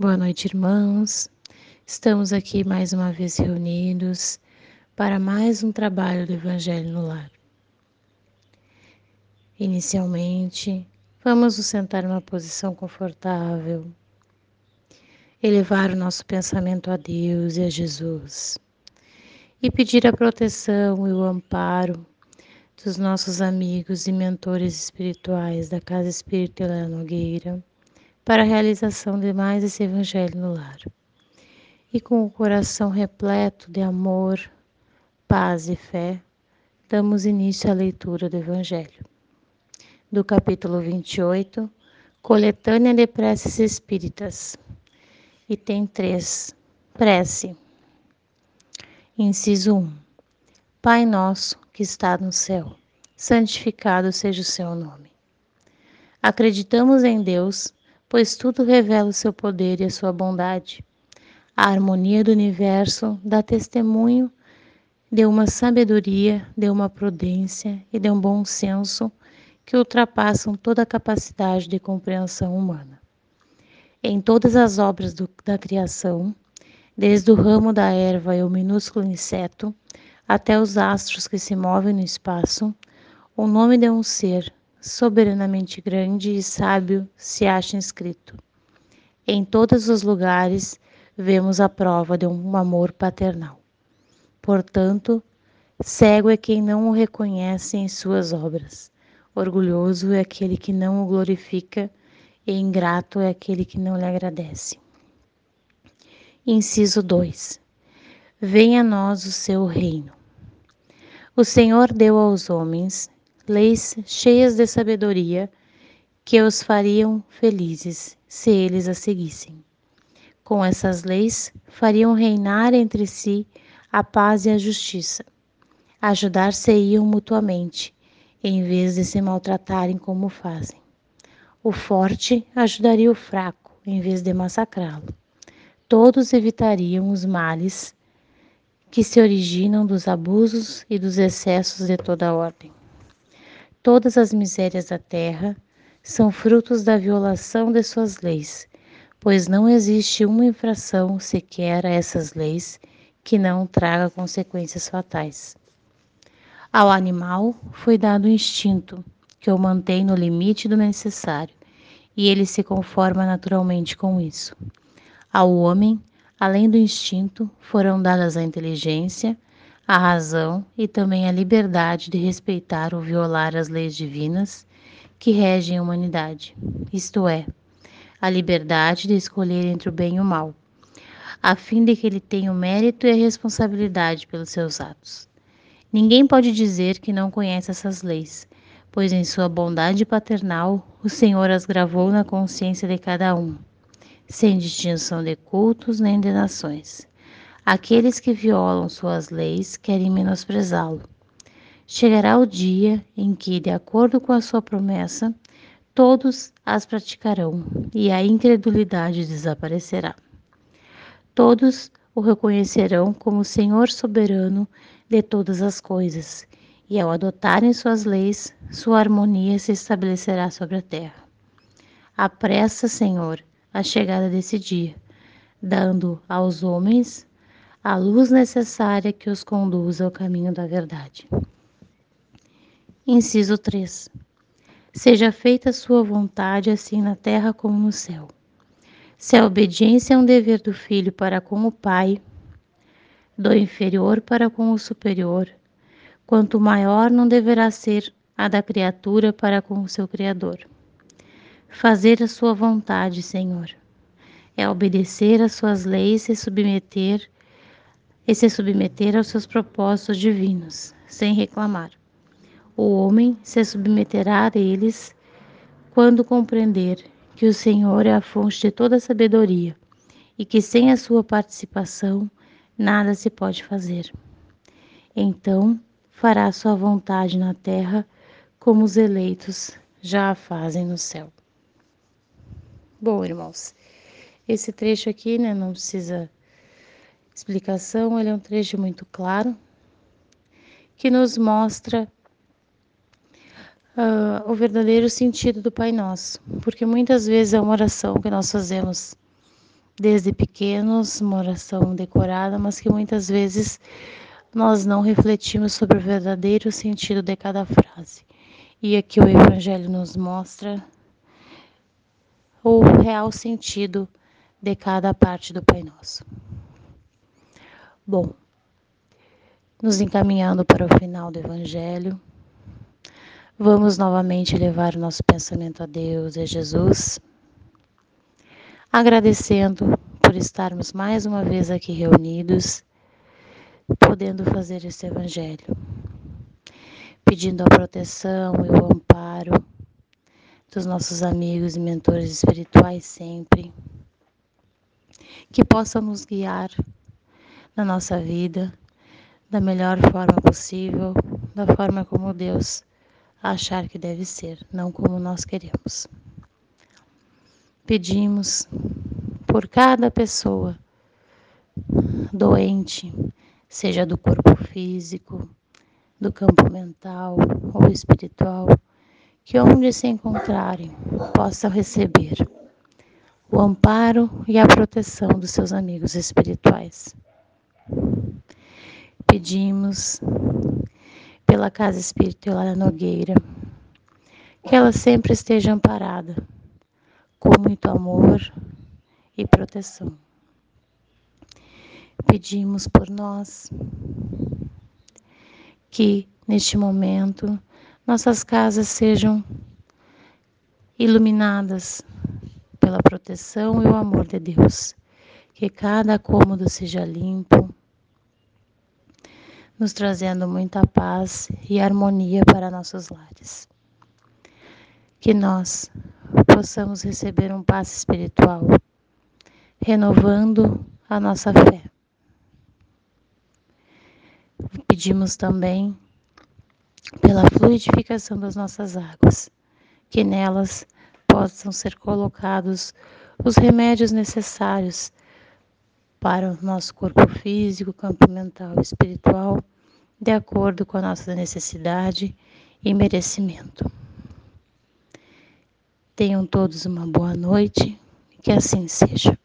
Boa noite, irmãos. Estamos aqui mais uma vez reunidos para mais um trabalho do Evangelho no Lar. Inicialmente, vamos nos sentar numa posição confortável, elevar o nosso pensamento a Deus e a Jesus e pedir a proteção e o amparo dos nossos amigos e mentores espirituais da Casa Espírita Helena Nogueira para a realização de mais esse Evangelho no lar. E com o coração repleto de amor, paz e fé, damos início à leitura do Evangelho. Do capítulo 28, Coletânea de Preces Espíritas. E tem três. Prece. Inciso 1. Pai nosso que está no céu, santificado seja o seu nome. Acreditamos em Deus pois tudo revela o seu poder e a sua bondade. A harmonia do universo dá testemunho de uma sabedoria, de uma prudência e de um bom senso que ultrapassam toda a capacidade de compreensão humana. Em todas as obras do, da criação, desde o ramo da erva e o minúsculo inseto, até os astros que se movem no espaço, o nome de um ser soberanamente grande e sábio se acha inscrito. Em todos os lugares vemos a prova de um amor paternal. Portanto, cego é quem não o reconhece em suas obras, orgulhoso é aquele que não o glorifica e ingrato é aquele que não lhe agradece. Inciso 2. Venha a nós o seu reino. O Senhor deu aos homens leis cheias de sabedoria que os fariam felizes se eles a seguissem. Com essas leis, fariam reinar entre si a paz e a justiça. Ajudar-se-iam mutuamente, em vez de se maltratarem como fazem. O forte ajudaria o fraco, em vez de massacrá-lo. Todos evitariam os males que se originam dos abusos e dos excessos de toda ordem. Todas as misérias da terra são frutos da violação de suas leis, pois não existe uma infração sequer a essas leis que não traga consequências fatais. Ao animal foi dado o instinto, que o mantém no limite do necessário, e ele se conforma naturalmente com isso. Ao homem, além do instinto, foram dadas a inteligência, a razão e também a liberdade de respeitar ou violar as leis divinas que regem a humanidade, isto é, a liberdade de escolher entre o bem e o mal, a fim de que ele tenha o mérito e a responsabilidade pelos seus atos. Ninguém pode dizer que não conhece essas leis, pois em sua bondade paternal o Senhor as gravou na consciência de cada um, sem distinção de cultos nem de nações. Aqueles que violam suas leis querem menosprezá-lo. Chegará o dia em que, de acordo com a sua promessa, todos as praticarão e a incredulidade desaparecerá. Todos o reconhecerão como Senhor soberano de todas as coisas, e ao adotarem suas leis, sua harmonia se estabelecerá sobre a terra. Apressa, Senhor, a chegada desse dia, dando aos homens a luz necessária que os conduza ao caminho da verdade. Inciso 3. Seja feita a sua vontade, assim na terra como no céu. Se a obediência é um dever do filho para com o pai, do inferior para com o superior, quanto maior não deverá ser a da criatura para com o seu Criador. Fazer a sua vontade, Senhor, é obedecer às suas leis e submeter e se submeter aos seus propósitos divinos, sem reclamar. O homem se submeterá a eles quando compreender que o Senhor é a fonte de toda sabedoria e que sem a sua participação nada se pode fazer. Então fará sua vontade na terra como os eleitos já a fazem no céu. Bom, irmãos, esse trecho aqui, né, não precisa explicação, ele é um trecho muito claro que nos mostra uh, o verdadeiro sentido do Pai Nosso, porque muitas vezes é uma oração que nós fazemos desde pequenos, uma oração decorada, mas que muitas vezes nós não refletimos sobre o verdadeiro sentido de cada frase. E aqui o Evangelho nos mostra o real sentido de cada parte do Pai Nosso. Bom, nos encaminhando para o final do Evangelho, vamos novamente levar o nosso pensamento a Deus e a Jesus, agradecendo por estarmos mais uma vez aqui reunidos, podendo fazer esse Evangelho, pedindo a proteção e o amparo dos nossos amigos e mentores espirituais sempre, que possam nos guiar na nossa vida da melhor forma possível, da forma como Deus achar que deve ser, não como nós queremos. Pedimos por cada pessoa doente, seja do corpo físico, do campo mental ou espiritual, que onde se encontrarem possam receber o amparo e a proteção dos seus amigos espirituais. Pedimos pela Casa Espírita Eulália Nogueira que ela sempre esteja amparada com muito amor e proteção. Pedimos por nós que neste momento nossas casas sejam iluminadas pela proteção e o amor de Deus. Que cada cômodo seja limpo, nos trazendo muita paz e harmonia para nossos lares. Que nós possamos receber um passe espiritual, renovando a nossa fé. Pedimos também pela fluidificação das nossas águas, que nelas possam ser colocados os remédios necessários para o nosso corpo físico, campo mental e espiritual, de acordo com a nossa necessidade e merecimento. Tenham todos uma boa noite, que assim seja.